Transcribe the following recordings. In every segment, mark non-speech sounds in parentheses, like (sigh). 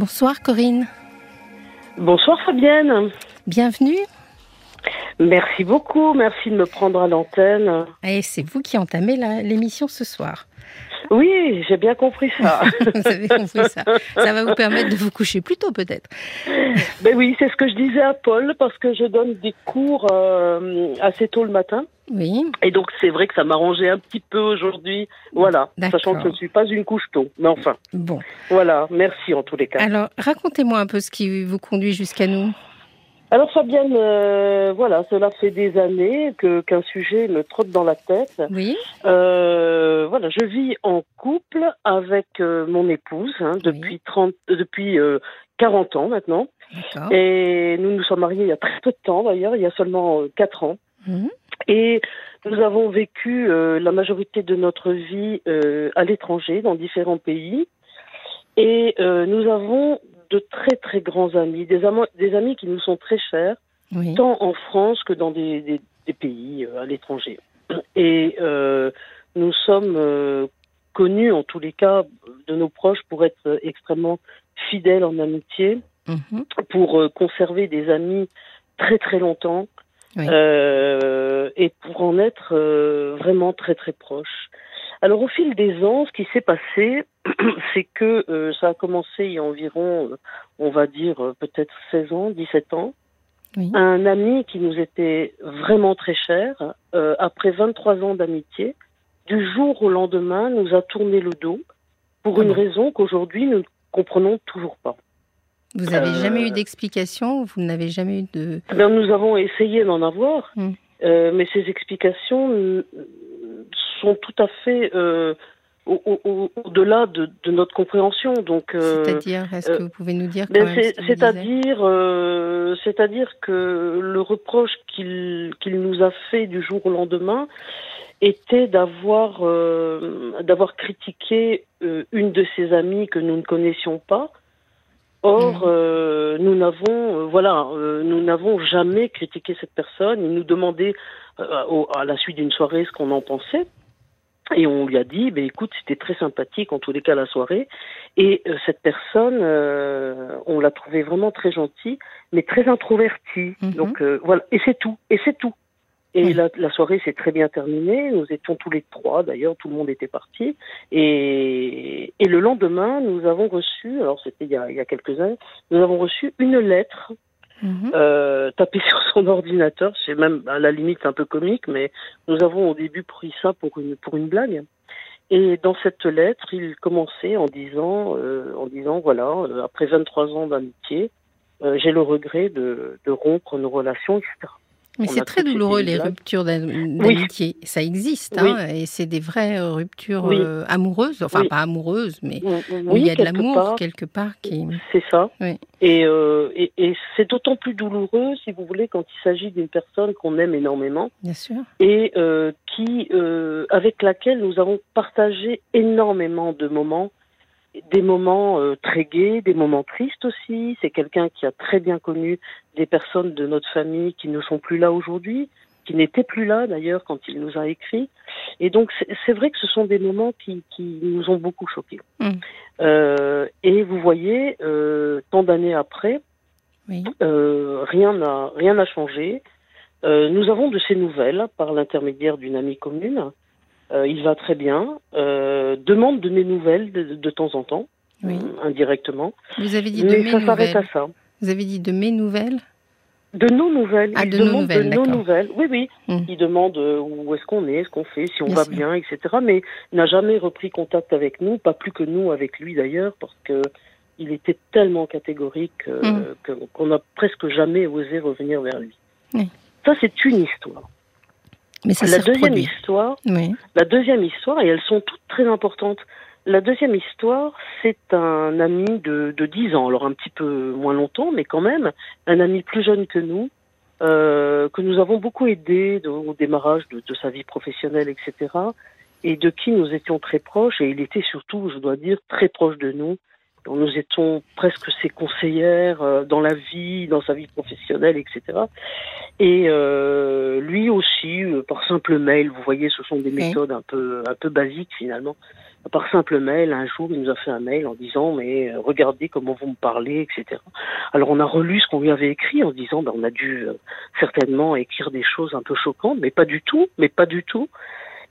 Bonsoir Corinne. Bonsoir Fabienne. Bienvenue. Merci beaucoup, merci de me prendre à l'antenne. Et c'est vous qui entamez l'émission ce soir. Oui, j'ai bien compris ça. (laughs) vous avez compris ça. Ça va vous permettre de vous coucher plus tôt peut-être. Ben oui, c'est ce que je disais à Paul parce que je donne des cours euh, assez tôt le matin. Oui. Et donc c'est vrai que ça m'arrangeait un petit peu aujourd'hui. Voilà, sachant que je ne suis pas une couche tôt. Mais enfin. Bon. Voilà, merci en tous les cas. Alors, racontez-moi un peu ce qui vous conduit jusqu'à nous. Alors Fabienne, euh, voilà, cela fait des années que qu'un sujet me trotte dans la tête. Oui. Euh, voilà, je vis en couple avec euh, mon épouse hein, depuis 30, depuis 40 ans maintenant. Et nous nous sommes mariés il y a très peu de temps d'ailleurs, il y a seulement 4 ans. Mhm. Et nous avons vécu la majorité de notre vie à l'étranger, dans différents pays. Et nous avons de très très grands amis, des, des amis qui nous sont très chers, tant en France que dans des, pays euh, à l'étranger. Et euh, nous sommes euh, connus, en tous les cas, de nos proches pour être extrêmement fidèles en amitié, mhm. pour conserver des amis très très longtemps. Et pour en être vraiment très très proches. Alors au fil des ans, ce qui s'est passé, (clears throat) c'est que euh, ça a commencé il y a environ, euh, on va dire euh, peut-être 16 ans, 17 ans. Un ami qui nous était vraiment très cher, après 23 ans d'amitié, du jour au lendemain, nous a tourné le dos pour ah une raison qu'aujourd'hui nous ne comprenons toujours pas. Vous n'avez jamais eu d'explication Vous n'avez jamais eu de... Ben, nous avons essayé d'en avoir, hmm. mais ces explications sont tout à fait euh, au-delà de, notre compréhension. Donc, euh, c'est-à-dire, est-ce que euh, vous pouvez nous dire ben C'est-à-dire, c'est-à-dire que le reproche qu'il qu'il nous a fait du jour au lendemain était d'avoir d'avoir critiqué une de ses amies que nous ne connaissions pas. Or, mmh. nous n'avons, voilà, nous n'avons jamais critiqué cette personne. Il nous demandait à la suite d'une soirée ce qu'on en pensait. Et on lui a dit, ben écoute, c'était très sympathique en tous les cas la soirée. Et euh, cette personne, euh, on l'a trouvé vraiment très gentille, mais très introvertie. Mhm. Donc euh, voilà, et c'est tout, et c'est tout. Et la, la, soirée s'est très bien terminée. Nous étions tous les trois, d'ailleurs, tout le monde était parti. Et, et le lendemain, nous avons reçu, alors c'était il, il, y a quelques années, nous avons reçu une lettre Mhm. Euh, (laughs) sur son ordinateur. C'est même à la limite un peu comique, mais nous avons au début pris ça pour une, pour une blague. Et dans cette lettre, il commençait en disant, euh, en disant voilà, euh, après 23 ans d'amitié, j'ai le regret de, de rompre nos relations, etc. Mais c'est très douloureux les ruptures d'amitié. Ça existe, hein, et c'est des vraies euh, ruptures euh, amoureuses, enfin pas amoureuses, mais où il y a de l'amour quelque part qui. C'est ça. Et, euh, et, et c'est d'autant plus douloureux, si vous voulez, quand il s'agit d'une personne qu'on aime énormément. Bien sûr. Et qui, avec laquelle nous avons partagé énormément de moments des moments euh, très gais, des moments tristes aussi. C'est quelqu'un qui a très bien connu des personnes de notre famille qui ne sont plus là aujourd'hui, qui n'étaient plus là d'ailleurs quand il nous a écrit. Et donc c'est vrai que ce sont des moments qui, qui nous ont beaucoup choqués. Mm. Euh, et vous voyez, euh, tant d'années après, euh, rien n'a rien n'a changé. Euh, nous avons de ces nouvelles par l'intermédiaire d'une amie commune euh, il va très bien. Euh, demande de mes nouvelles de, temps en temps, euh, indirectement. Vous avez dit de mes ça s'arrête à ça. Vous avez dit de mes nouvelles de nos nouvelles. Ah, de nos nouvelles, de nos nouvelles. Oui, oui. Hum. Il demande où est-ce qu'on est, ce qu'on fait, si on va bien, etc. Mais il n'a jamais repris contact avec nous, pas plus que nous avec lui d'ailleurs, parce que il était tellement catégorique hum. qu'on n'a presque jamais osé revenir vers lui. Ça, c'est une histoire. Mais ça la deuxième histoire, la deuxième histoire, et elles sont toutes très importantes. La deuxième histoire, c'est un ami de, de 10 ans, alors un petit peu moins longtemps, mais quand même, un ami plus jeune que nous, euh, que nous avons beaucoup aidé au démarrage de, de, sa vie professionnelle, etc., et de qui nous étions très proches, et il était surtout, je dois dire, très proche de nous nous étions presque ses conseillères euh, dans la vie, dans sa vie professionnelle, etc. Et euh, lui aussi, euh, par simple mail, vous voyez, ce sont des méthodes un peu un peu basiques finalement. par simple mail. Un jour, il nous a fait un mail en disant mais euh, regardez comment vous me parlez, etc. Alors on a relu ce qu'on lui avait écrit en disant ben, on a dû euh, certainement écrire des choses un peu choquantes, mais pas du tout, mais pas du tout.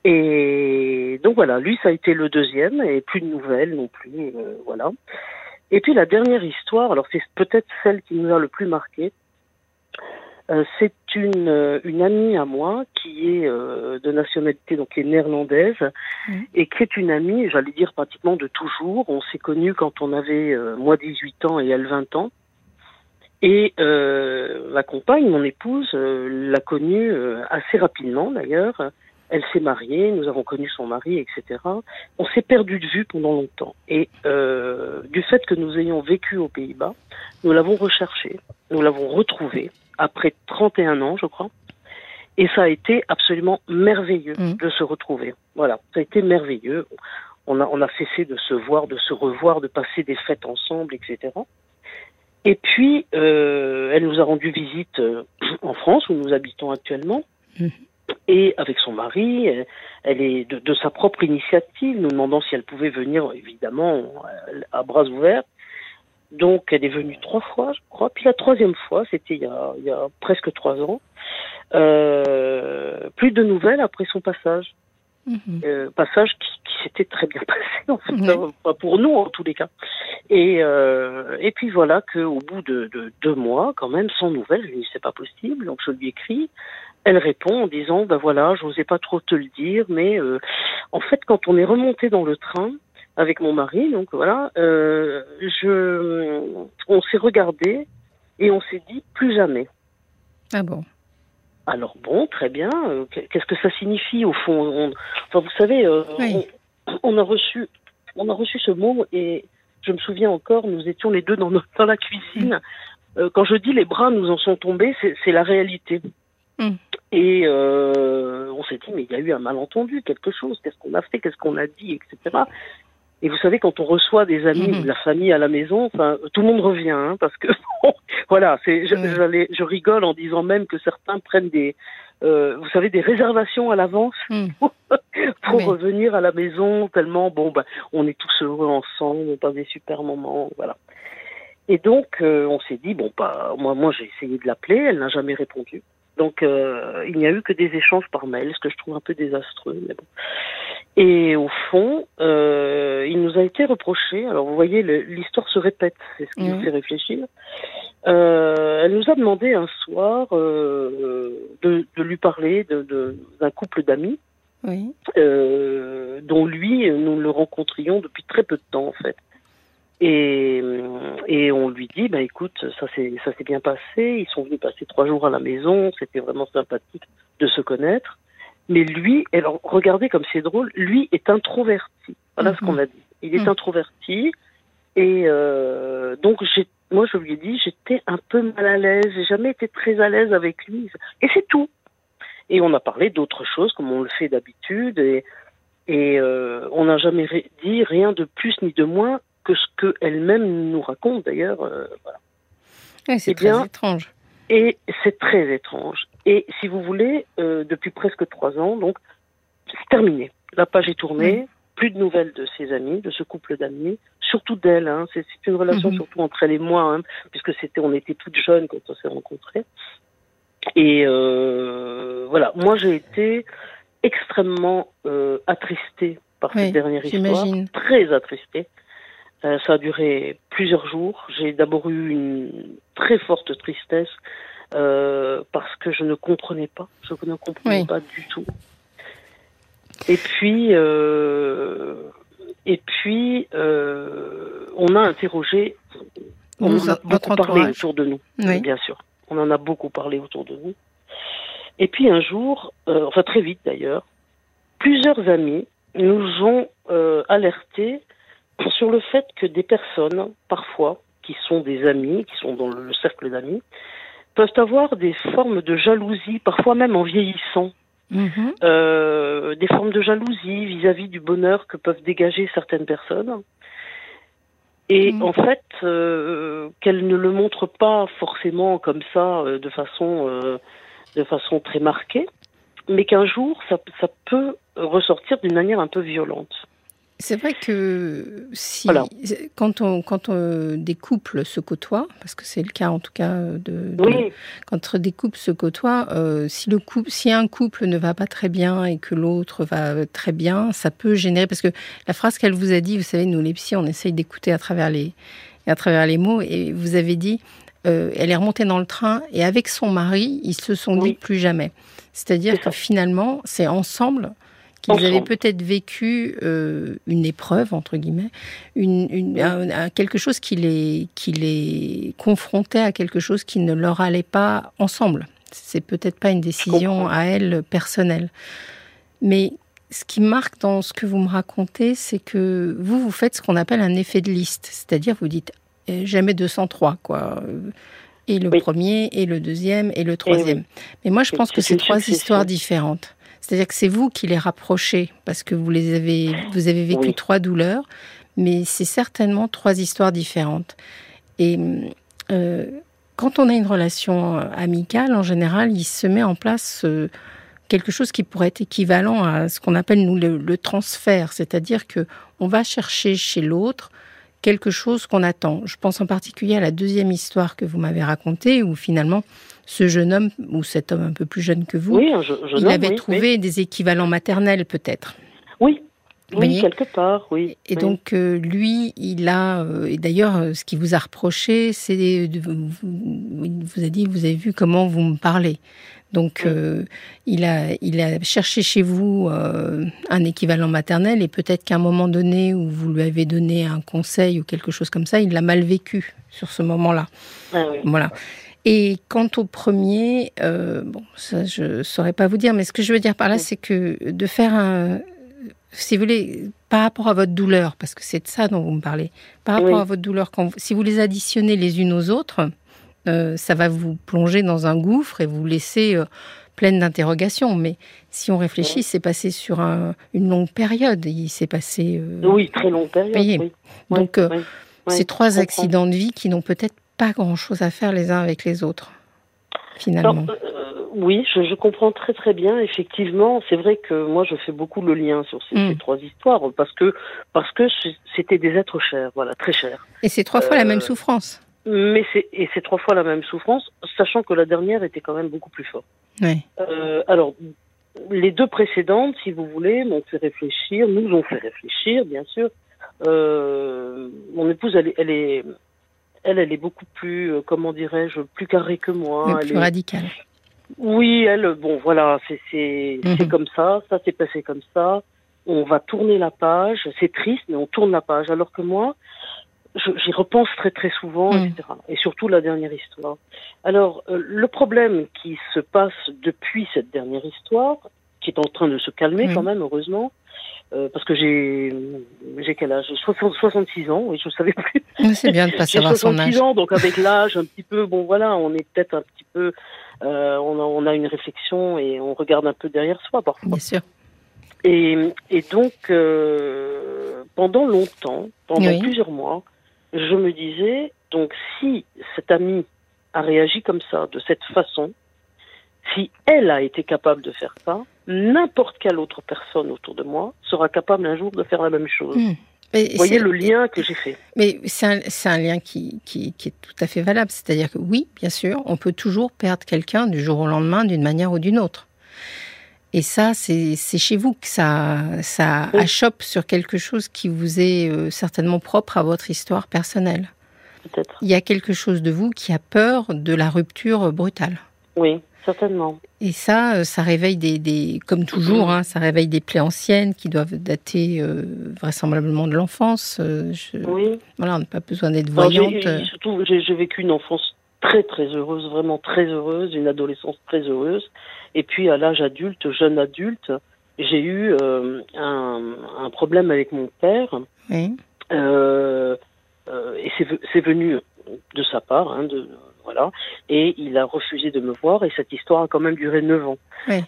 Et donc voilà, lui ça a été le deuxième et plus de nouvelles non plus, euh, voilà. Et puis la dernière histoire, alors c'est peut-être celle qui nous a le plus marqué. Euh, c'est une, euh, une amie à moi qui est euh, de nationalité donc qui est néerlandaise mmh. et qui est une amie, j'allais dire pratiquement de toujours. On s'est connus quand on avait moi 18 ans et elle 20 ans. Et ma compagne, mon épouse, l'a connue assez rapidement d'ailleurs. Elle s'est mariée, nous avons connu son mari, etc. On s'est perdu de vue pendant longtemps. Et du fait que nous ayons vécu aux Pays-Bas, nous l'avons recherché, nous l'avons retrouvé après 31 ans, je crois. Et ça a été absolument merveilleux mmh. de se retrouver. Voilà, ça a été merveilleux. On a, on a cessé de se voir, de se revoir, de passer des fêtes ensemble, etc. Et puis, euh, elle nous a rendu visite euh, en France, où nous habitons actuellement. Mmh. Et avec son mari, elle, est de, de, sa propre initiative, nous demandant si elle pouvait venir, évidemment, à bras ouverts. Donc, elle est venue trois fois, je crois. Puis la troisième fois, c'était il, il, y a presque trois ans. Euh, plus de nouvelles après son passage. Mhm. Euh, passage qui, qui s'était très bien (laughs) passé, en fait, pas pour nous en tous les cas. Et, euh, et puis voilà qu'au bout de, de, deux mois, quand même, sans nouvelles, je lui dis c'est pas possible, donc je lui écris. Elle répond en disant ben voilà, je n'osais pas trop te le dire, mais euh, en fait, quand on est remonté dans le train, avec mon mari, donc voilà, euh, je, on s'est regardé et on s'est dit plus jamais. Ah bon? Alors bon, très bien. Euh, qu'est-ce que ça signifie au fond? Enfin, vous savez, euh, on, a reçu, on a reçu ce mot et je me souviens encore, nous étions les deux dans, dans la cuisine. quand je dis les bras nous en sont tombés, c'est la réalité. Hmm. Et on s'est dit, mais il y a eu un malentendu, quelque chose, qu'est-ce qu'on a fait, qu'est-ce qu'on a dit, etc. Et vous savez, quand on reçoit des amis ou de la famille à la maison, enfin, tout le monde revient, hein, parce que (laughs) voilà, c'est, je, je, rigole en disant même que certains prennent des, euh, vous savez, des réservations à l'avance mm. (laughs) pour revenir à la maison, tellement bon, ben, on est tous heureux ensemble, on passe des super moments, voilà. Et donc, euh, on s'est dit bon, bah, moi, moi, j'ai essayé de l'appeler, elle n'a jamais répondu. Donc, euh, il n'y a eu que des échanges par mail, ce que je trouve un peu désastreux, mais bon. Et au fond, euh, il nous a été reproché, alors vous voyez, l'histoire se répète, c'est ce qui nous fait réfléchir. Euh, elle nous a demandé un soir de, de, lui parler d'un de, couple d'amis, oui. dont lui, nous le rencontrions depuis très peu de temps en fait. Et, et on lui dit, bah écoute, ça s'est ça s'est bien passé. Ils sont venus passer trois jours à la maison. C'était vraiment sympathique de se connaître. Mais lui, alors regardez comme c'est drôle, lui est introverti. Voilà ce qu'on mhm. a dit. Il est mhm. introverti. Et euh, donc j'ai, moi je lui ai dit, j'étais un peu mal à l'aise. J'ai jamais été très à l'aise avec lui. Et c'est tout. Et on a parlé d'autres choses comme on le fait d'habitude. Et, et euh, on n'a jamais dit rien de plus ni de moins que ce qu'elle-même nous raconte d'ailleurs. Euh, voilà. c'est eh très étrange. Et c'est très étrange. Et si vous voulez, euh, depuis presque trois ans, donc, c'est terminé. La page est tournée. Plus de nouvelles de ses amis, de ce couple d'amis, surtout d'elle. Hein. C'est une relation mhm. surtout entre elle et moi, hein, puisque c'était, on était toutes jeunes quand on s'est rencontrés. Et euh, voilà, moi j'ai été extrêmement euh, attristée par cette dernière histoire, très attristée. Euh, ça a duré plusieurs jours. J'ai d'abord eu une très forte tristesse euh, parce que je ne comprenais pas. Je ne comprenais pas du tout. Et puis, euh, et puis, euh, on a interrogé. On en a beaucoup parlé autour de nous, bien sûr. On en a beaucoup parlé autour de nous. Et puis un jour, enfin très vite d'ailleurs, plusieurs amis nous ont alertés sur le fait que des personnes, parfois, qui sont des amis, qui sont dans le cercle d'amis, peuvent avoir des formes de jalousie, parfois même en vieillissant. Mhm. Euh, des formes de jalousie vis-à-vis du bonheur que peuvent dégager certaines personnes. Et mhm. en fait, euh, qu'elles ne le montrent pas forcément comme ça, euh, de façon, de façon très marquée, mais qu'un jour, ça, ça peut ressortir d'une manière un peu violente. C'est vrai que si, quand, on, quand on, des couples se côtoient, parce que c'est le cas en tout cas de, quand des couples se côtoient, euh, si le couple, si un couple ne va pas très bien et que l'autre va très bien, ça peut générer parce que la phrase qu'elle vous a dit, vous savez, nous les psy, on essaye d'écouter à travers les à travers les mots et vous avez dit, euh, elle est remontée dans le train et avec son mari, ils se sont dit plus jamais. C'est-à-dire que finalement, c'est ensemble qu'ils avaient peut-être vécu euh, une épreuve, entre guillemets, une, quelque chose qui les, qui les confrontait à quelque chose qui ne leur allait pas ensemble. C'est peut-être pas une décision à elle personnelle. Mais ce qui marque dans ce que vous me racontez, c'est que vous, vous faites ce qu'on appelle un effet de liste. C'est-à-dire, vous dites euh, jamais 203, quoi. Et le premier, et le deuxième, et le troisième. Mais moi, je pense que c'est trois histoires différentes. C'est-à-dire que c'est vous qui les rapprochez parce que vous les avez, vous avez vécu trois douleurs, mais c'est certainement trois histoires différentes. Et euh, quand on a une relation euh, amicale, en général, il se met en place euh, quelque chose qui pourrait être équivalent à ce qu'on appelle nous le, le transfert, c'est-à-dire que on va chercher chez l'autre quelque chose qu'on attend. Je pense en particulier à la deuxième histoire que vous m'avez racontée, où finalement ce jeune homme, ou cet homme un peu plus jeune que vous, il avait trouvé des équivalents maternels peut-être. Oui, oui, quelque part, oui. Et donc, euh, lui, il a. Euh, et d'ailleurs, euh, ce qu'il vous a reproché, c'est. Vous, vous a dit, vous avez vu comment vous me parlez. Donc, il, a, il a cherché chez vous un équivalent maternel et peut-être qu'à un moment donné où vous lui avez donné un conseil ou quelque chose comme ça, il l'a mal vécu sur ce moment-là. Ah voilà. Et quant au premier, euh, bon, ça je saurais pas vous dire, mais ce que je veux dire par là, c'est que de faire un, si vous voulez, par rapport à votre douleur, parce que c'est de ça dont vous me parlez, par rapport à votre douleur, quand si vous les additionnez les unes aux autres, euh, ça va vous plonger dans un gouffre et vous laisser euh, pleine d'interrogations. Mais si on réfléchit, c'est passé sur une longue période. Il s'est passé. oui, très longue période. Donc, ces trois accidents de vie qui n'ont peut-être pas grand-chose à faire les uns avec les autres, finalement. Euh, oui, je, comprends très très bien. Effectivement, c'est vrai que moi je fais beaucoup le lien sur ces, mm. trois histoires parce que parce que c'était des êtres chers, voilà, très chers. Et c'est trois fois la même euh, souffrance. Mais c'est et c'est trois fois la même souffrance, sachant que la dernière était quand même beaucoup plus forte. Oui. Euh, alors les deux précédentes, si vous voulez, m'ont fait réfléchir, nous ont fait réfléchir, bien sûr. mon épouse, elle est elle, elle est beaucoup plus, euh, comment dirais-je, plus carrée que moi. plus radicale. Oui, elle, bon, voilà, c'est mhm. comme ça, ça s'est passé comme ça. On va tourner la page. C'est triste, mais on tourne la page. Alors que moi, j'y repense très très souvent, mhm. etc. Et surtout la dernière histoire. Alors, euh, le problème qui se passe depuis cette dernière histoire, qui est en train de se calmer quand même, heureusement, euh, parce que j'ai j'ai quel âge? 66 ans, oui, je ne savais plus. (laughs) C'est bien de pas savoir son âge. 66 ans, donc avec l'âge un petit peu, bon voilà, on est peut-être un petit peu, euh, on, a, on a une réflexion et on regarde un peu derrière soi parfois. Bien sûr. Et, et donc, pendant longtemps, pendant plusieurs mois, je me disais, donc si cette amie a réagi comme ça, de cette façon, si elle a été capable de faire ça, n'importe quelle autre personne autour de moi sera capable un jour de faire la même chose. Hmm. Vous voyez le lien que j'ai fait. Mais c'est un, lien qui, qui, est tout à fait valable. C'est-à-dire que oui, bien sûr, on peut toujours perdre quelqu'un du jour au lendemain d'une manière ou d'une autre. Et ça, c'est chez vous que ça, ça achoppe sur quelque chose qui vous est euh, certainement propre à votre histoire personnelle. Peut-être. Il y a quelque chose de vous qui a peur de la rupture brutale. Oui. Certainement. Et ça, euh, ça réveille des, comme toujours, hein, ça réveille des plaies anciennes qui doivent dater euh, vraisemblablement de l'enfance. Euh, oui. Voilà, on n'a pas besoin d'être voyante. surtout, j'ai vécu une enfance très très heureuse, vraiment très heureuse, une adolescence très heureuse. Et puis à l'âge adulte, jeune adulte, j'ai eu un, un, problème avec mon père. Oui. et c'est venu de sa part, hein, de, voilà. Et il a refusé de me voir et cette histoire a quand même duré neuf ans.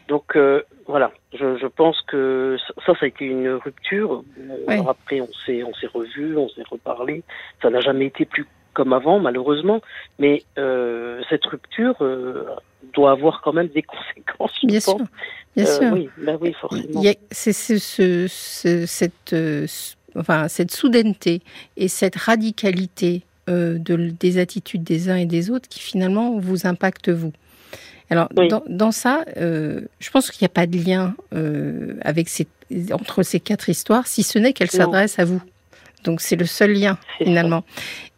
Donc euh, voilà, je, pense que ça, ça a été une rupture. Après, on s'est, on s'est revu, on s'est reparlé. Ça n'a jamais été plus comme avant, malheureusement. Mais euh, cette rupture euh, doit avoir quand même des (laughs) conséquences. Bien sûr. Bien sûr. Oui, bah oui, forcément. C'est ce, ce, cette enfin, cette soudaineté et cette radicalité euh, de, des attitudes des uns et des autres qui finalement vous impactent vous. Alors, dans, ça, euh, je pense qu'il n'y a pas de lien euh, avec ces, entre ces quatre histoires, si ce n'est qu'elles s'adressent à vous. Donc, c'est le seul lien, finalement.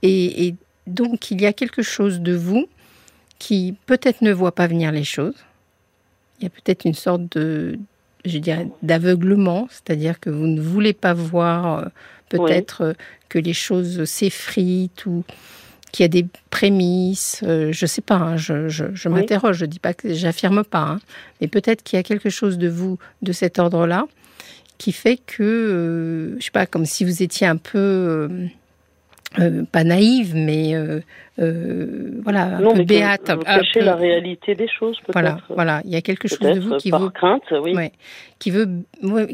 Et, et, donc, il y a quelque chose de vous qui peut-être ne voit pas venir les choses. Il y a peut-être une sorte de, je dirais, d'aveuglement, c'est-à-dire que vous ne voulez pas voir euh, peut-être euh, que les choses s'effritent ou qu'il y a des prémices, euh, je ne sais pas, hein, je, m'interroge, je dis pas que j'affirme pas, hein, mais peut-être qu'il y a quelque chose de vous de cet ordre-là qui fait que, je je sais pas, comme si vous étiez un peu euh, pas naïve, mais euh, euh, voilà, un peu béate. Un, cacher la réalité des choses, peut-être. Voilà, voilà, il y a quelque chose de vous qui par veut, crainte, oui. qui veut,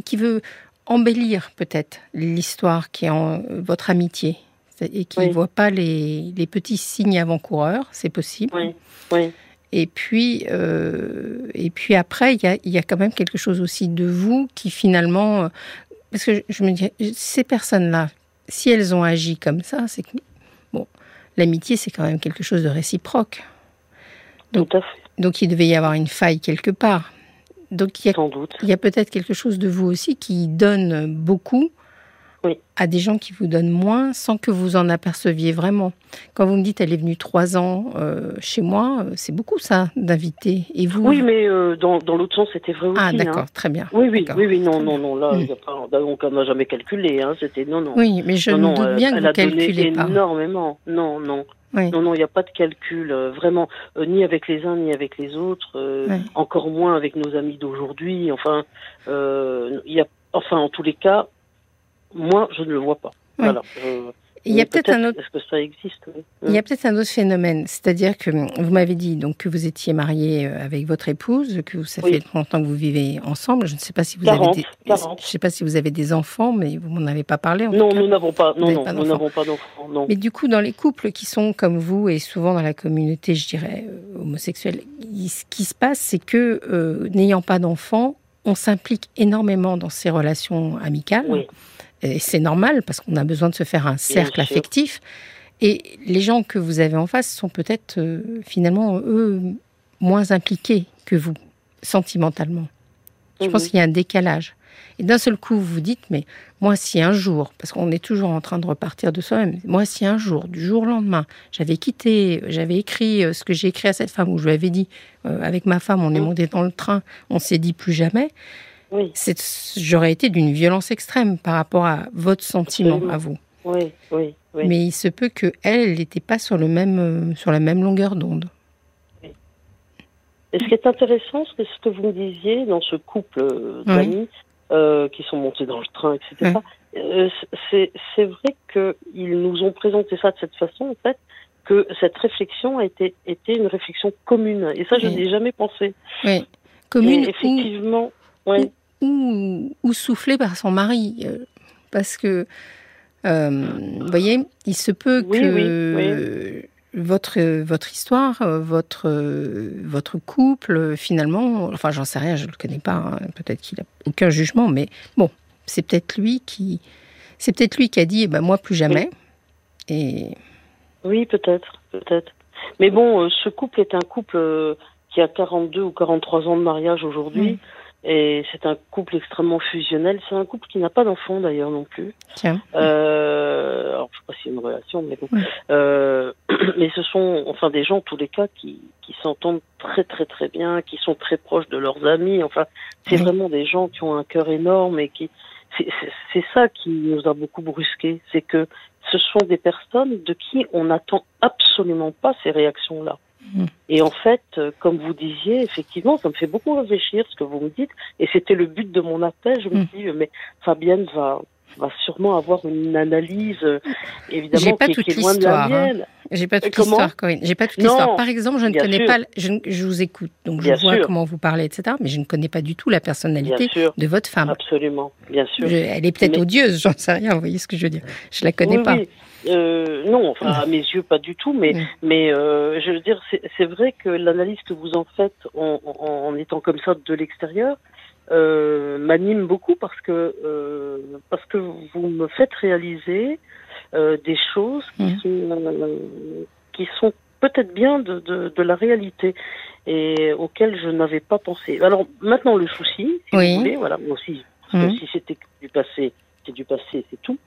qui veut embellir peut-être l'histoire qui est en votre amitié et qui ne voit pas les, les, petits signes avant-coureurs, c'est possible. Oui, oui. Et puis, et puis après, il y a, y a, quand même quelque chose aussi de vous qui finalement, parce que je me dis, ces personnes-là si elles ont agi comme ça, c'est que bon, l'amitié c'est quand même quelque chose de réciproque. Donc, donc il devait y avoir une faille quelque part. Donc il y a, il y a peut-être quelque chose de vous aussi qui donne beaucoup à des gens qui vous donnent moins sans que vous en aperceviez vraiment. Quand vous me dites elle est venue trois ans euh, chez moi, euh, c'est beaucoup ça d'inviter. Et vous Oui, mais euh, dans, dans l'autre sens c'était vrai ah, aussi. Ah d'accord, très bien. Oui, oui, oui, oui, non, non, non, là, y a pas, on n'a jamais calculé. Hein, c'était non, non. Oui, mais je me doute bien que vous calculez pas. Énormément. Non, non. Non, non, il n'y a pas de calcul, vraiment, ni avec les uns ni avec les autres, encore moins avec nos amis d'aujourd'hui. Enfin, il y a, enfin, en tous les cas, moi, je ne le vois pas. Voilà. il y a peut-être un autre. Que ça existe Il y a peut-être un autre phénomène, c'est-à-dire que vous m'avez dit donc que vous étiez marié euh, avec votre épouse, que ça fait longtemps que vous vivez ensemble. Je ne sais pas si vous avez des, je sais pas si vous avez des enfants, mais vous m'en avez pas parlé. non, nous n'avons pas. Non, non, nous n'avons pas d'enfants. Mais du coup, dans les couples qui sont comme vous et souvent dans la communauté, je dirais euh, homosexuelle, ce qui se passe, c'est que euh, n'ayant pas d'enfants, on s'implique énormément dans ces relations amicales. Oui et c'est normal parce qu'on a besoin de se faire un cercle affectif. Et les gens que vous avez en face sont peut-être euh, finalement, eux, moins impliqués que vous, sentimentalement. Je pense mhm. qu'il y a un décalage. Et d'un seul coup, vous vous dites, mais moi, si un jour, parce qu'on est toujours en train de repartir de soi-même, moi, si un jour, du jour au lendemain, j'avais quitté, j'avais écrit euh, ce que j'ai écrit à cette femme, où je lui avais dit, euh, avec ma femme, on est mhm. monté dans le train, on s'est dit plus jamais, oui. J'aurais été d'une violence extrême par rapport à votre sentiment à vous. Oui, oui, oui. Mais il se peut que elle n'était pas sur le même euh, sur la même longueur d'onde. Et ce qui est intéressant, c'est ce que vous me disiez dans ce couple d'amis euh, qui sont montés dans le train, etc. Euh, c'est vrai qu'ils nous ont présenté ça de cette façon, en fait, que cette réflexion a été, été une réflexion commune. Et ça, je n'ai jamais pensé. Oui, commune. effectivement, oui ou, ou soufflé par son mari. Euh, parce que, euh, vous voyez, il se peut que Votre, votre histoire, votre, votre couple, finalement, enfin, j'en sais rien, je ne le connais pas, hein, peut-être qu'il n'a aucun jugement, mais bon, c'est peut-être lui qui. C'est peut-être lui qui a dit, eh ben, moi, plus jamais. Et... Oui, peut-être, peut-être. Mais bon, euh, ce couple est un couple qui a 42 ou 43 ans de mariage aujourd'hui. Et c'est un couple extrêmement fusionnel. C'est un couple qui n'a pas d'enfant d'ailleurs non plus. Tiens. Euh, alors je sais pas si c'est une relation, mais bon. Euh, (clears throat) mais ce sont enfin des gens en tous les cas qui, qui s'entendent très très très bien, qui sont très proches de leurs amis. Enfin, c'est vraiment des gens qui ont un cœur énorme et qui c'est ça qui nous a beaucoup brusqué, c'est que ce sont des personnes de qui on n'attend absolument pas ces réactions-là. Mm. Et en fait, euh, comme vous disiez, effectivement, ça me fait beaucoup réfléchir ce que vous me dites. Et c'était le but de mon appel. Je me mm. dis, mais Fabienne va, va sûrement avoir une analyse, euh, évidemment, pas qui, toute est loin de la hein. mienne. J'ai pas toute l'histoire, Corinne. J'ai pas toute l'histoire. Par exemple, je ne connais pas. Je, je, vous écoute, donc je vois comment vous parlez, etc. Mais je ne connais pas du tout la personnalité de votre femme. Absolument, bien sûr. elle est peut-être odieuse, j'en sais rien. Vous voyez ce que je veux dire Je la connais pas. Euh, non, enfin à mes yeux pas du tout, mais mais euh, je veux dire c'est vrai que l'analyse que vous en faites en, en, étant comme ça de l'extérieur, m'anime beaucoup parce que parce que vous me faites réaliser des choses qui mmh. sont qui sont peut-être bien de, de, de, la réalité et auxquelles je n'avais pas pensé. Alors maintenant le souci, si vous voulez, voilà moi aussi, parce que mmh. si c'était du passé, c'est du passé, c'est tout.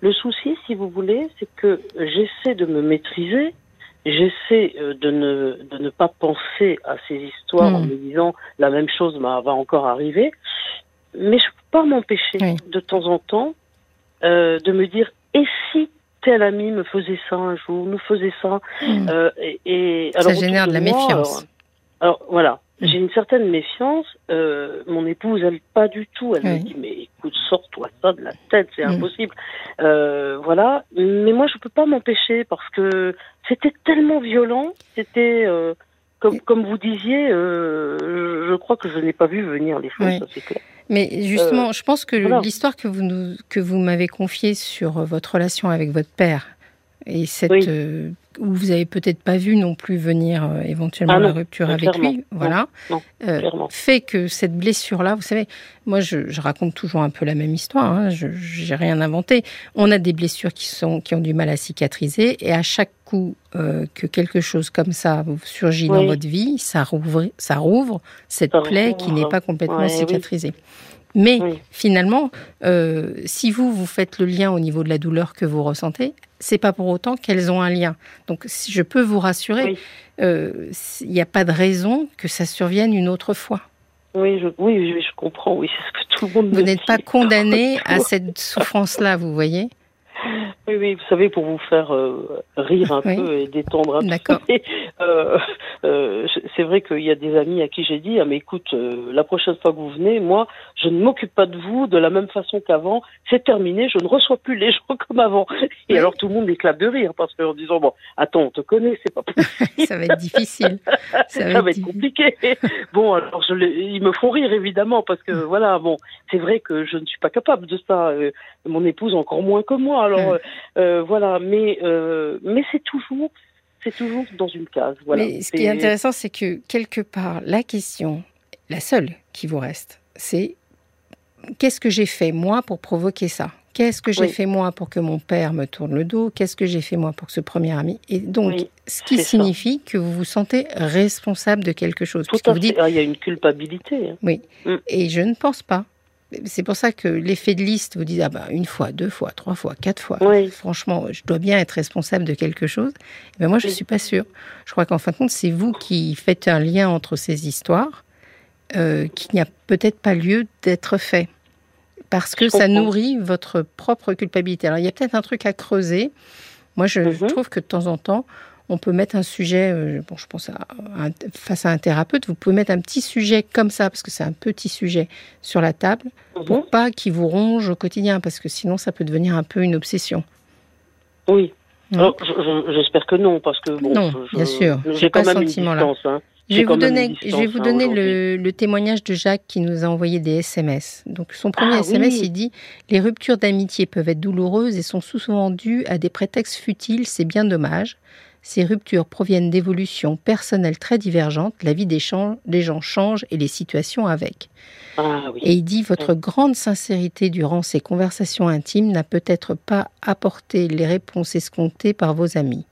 Le souci, si vous voulez, c'est que j'essaie de me maîtriser, j'essaie euh, de ne, de ne pas penser à ces histoires en hmm. me disant la même chose va encore arriver, mais je ne peux pas m'empêcher de temps en temps euh, de me dire et si tel ami me faisait ça un jour, nous faisait ça, hmm. euh, et, alors, ça génère de, la méfiance. alors voilà, j'ai une certaine méfiance. Euh, mon épouse, elle pas du tout. Elle me dit mais écoute, sors-toi ça de la tête, c'est mm. impossible. Euh, voilà. Mais moi, je peux pas m'empêcher parce que c'était tellement violent. C'était euh, comme comme vous disiez. Je, crois que je n'ai pas vu venir les choses. Ça, c'est clair. Mais justement, je pense que l'histoire que vous nous, que vous m'avez confiée sur votre relation avec votre père et cette où vous avez peut-être pas vu non plus venir euh, éventuellement ah la rupture avec lui, voilà, euh, fait que cette blessure-là, vous savez, moi je, raconte toujours un peu la même histoire, hein, je j'ai rien inventé. On a des blessures qui sont qui ont du mal à cicatriser et à chaque coup euh, que quelque chose comme ça surgit dans votre vie, ça rouvre, ça rouvre cette plaie qui n'est pas complètement cicatrisée. Mais finalement, euh, si vous, vous faites le lien au niveau de la douleur que vous ressentez, c'est pas pour autant qu'elles ont un lien. Donc, si je peux vous rassurer, euh, il n'y a pas de raison que ça survienne une autre fois. Oui, je, oui, je comprends. Oui, c'est ce que tout le monde. Vous n'êtes pas (laughs) condamné à cette souffrance-là, vous voyez. Oui, oui, vous savez, pour vous faire euh, rire un (laughs) peu et détendre un peu. (laughs) Euh, euh, c'est vrai qu'il y a des amis à qui j'ai dit, ah mais écoute, euh, la prochaine fois que vous venez, moi, je ne m'occupe pas de vous de la même façon qu'avant. C'est terminé, je ne reçois plus les (laughs) gens comme avant. Et alors tout le monde éclate de rire parce qu'en disant bon, attends, on te connaît, c'est pas possible. ça va être difficile. Ça va, être, compliqué. bon, alors je ils me font rire évidemment parce que voilà, bon, c'est vrai que je ne suis pas capable de ça. mon épouse encore moins que moi. Alors euh, voilà, mais euh, mais c'est toujours c'est toujours dans une case. Voilà. Mais ce qui est intéressant, c'est que quelque part, la question, la seule qui vous reste, c'est qu'est-ce que j'ai fait moi pour provoquer ça? Qu'est-ce que j'ai fait moi pour que mon père me tourne le dos? Qu'est-ce que j'ai fait moi pour que ce premier ami? Et donc, ce qui signifie que vous vous sentez responsable de quelque chose. Tout à vous dites, ah, il y a une culpabilité. Hein. Oui. Mm. Et je ne pense pas c'est pour ça que l'effet de liste vous dit ah bah, une fois, deux fois, trois fois, quatre fois. Franchement, je dois bien être responsable de quelque chose. Mais moi, je ne suis pas sûre. Je crois qu'en fin de compte, c'est vous qui faites un lien entre ces histoires euh, qui n'y a peut-être pas lieu d'être fait. Parce que ça nourrit votre propre culpabilité. Alors, il y a peut-être un truc à creuser. Moi, je mhm. trouve que de temps en temps, on peut mettre un sujet, euh, bon, je pense à, face à un thérapeute, vous pouvez mettre un petit sujet comme ça, parce que c'est un petit sujet, sur la table, mhm. pour pas qu'il vous ronge au quotidien, parce que sinon ça peut devenir un peu une obsession. Oui. Hein j'espère que non, parce que bon, non, bien sûr, j'ai pas ce sentiment-là. Hein. Je vais vous donner, je vais vous hein, donner le, témoignage de Jacques qui nous a envoyé des SMS. Donc son premier SMS, ah il dit Les ruptures d'amitié peuvent être douloureuses et sont souvent dues à des prétextes futiles, c'est bien dommage. Ces ruptures proviennent d'évolutions personnelles très divergentes, la vie des, gens change et les situations avec. Ah et il dit Votre grande sincérité durant ces conversations intimes n'a peut-être pas apporté les réponses escomptées par vos amis.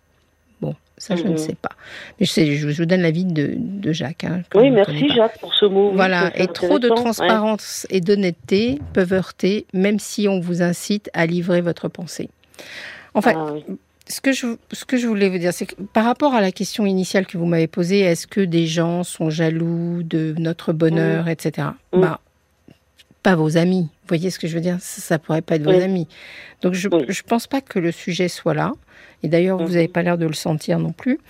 Bon, ça, je ne mhm. sais pas. Mais je, je, vous donne l'avis de, de Jacques. Hein, oui, merci Jacques pour ce mot. Voilà, et trop de transparence et d'honnêteté peuvent heurter, même si on vous incite à livrer votre pensée. Enfin, ah ce que, je, ce que je voulais vous dire, c'est que par rapport à la question initiale que vous m'avez posée, est-ce que des gens sont jaloux de notre bonheur, etc. Bah, pas vos amis. Vous voyez ce que je veux dire? Ça, ne pourrait pas être vos amis. Donc je ne pense pas que le sujet soit là. Et d'ailleurs, vous n'avez mhm. pas l'air de le sentir non plus.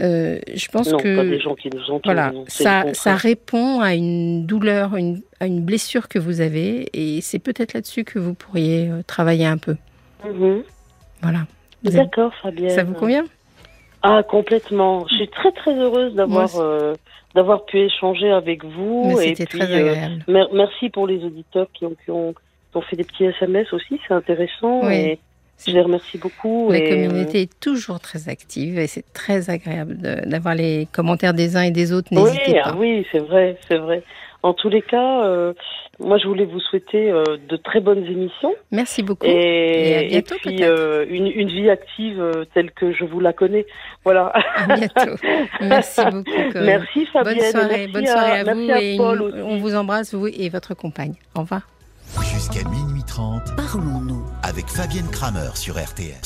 Euh, je pense que pas des gens qui nous entourent, voilà, ça, ça répond à une douleur, une, à une blessure que vous avez, et c'est peut-être là-dessus que vous pourriez euh, travailler un peu. Mhm. Voilà. D'accord, Fabienne. Ça vous convient? Ah, complètement. Je suis très très heureuse d'avoir euh, d'avoir pu échanger avec vous. C'était très euh, agréable. merci pour les auditeurs qui ont, qui ont, qui ont fait des petits SMS aussi, c'est intéressant. Et, Je les remercie beaucoup. La communauté est toujours très active et c'est très agréable d'avoir les commentaires des uns et des autres. N'hésitez oui, pas. oui, c'est vrai, c'est vrai. En tous les cas, euh, moi je voulais vous souhaiter euh, de très bonnes émissions. Merci beaucoup. Et, à bientôt. Et puis euh, une, une, vie active telle que je vous la connais. Voilà. À bientôt. Merci (laughs) beaucoup. Merci Fabienne. Bonne soirée, merci bonne soirée à, vous et Paul on vous embrasse vous et votre compagne. Au revoir. Jusqu'à minuit 30, parlons-nous avec Fabienne Kramer sur RTS.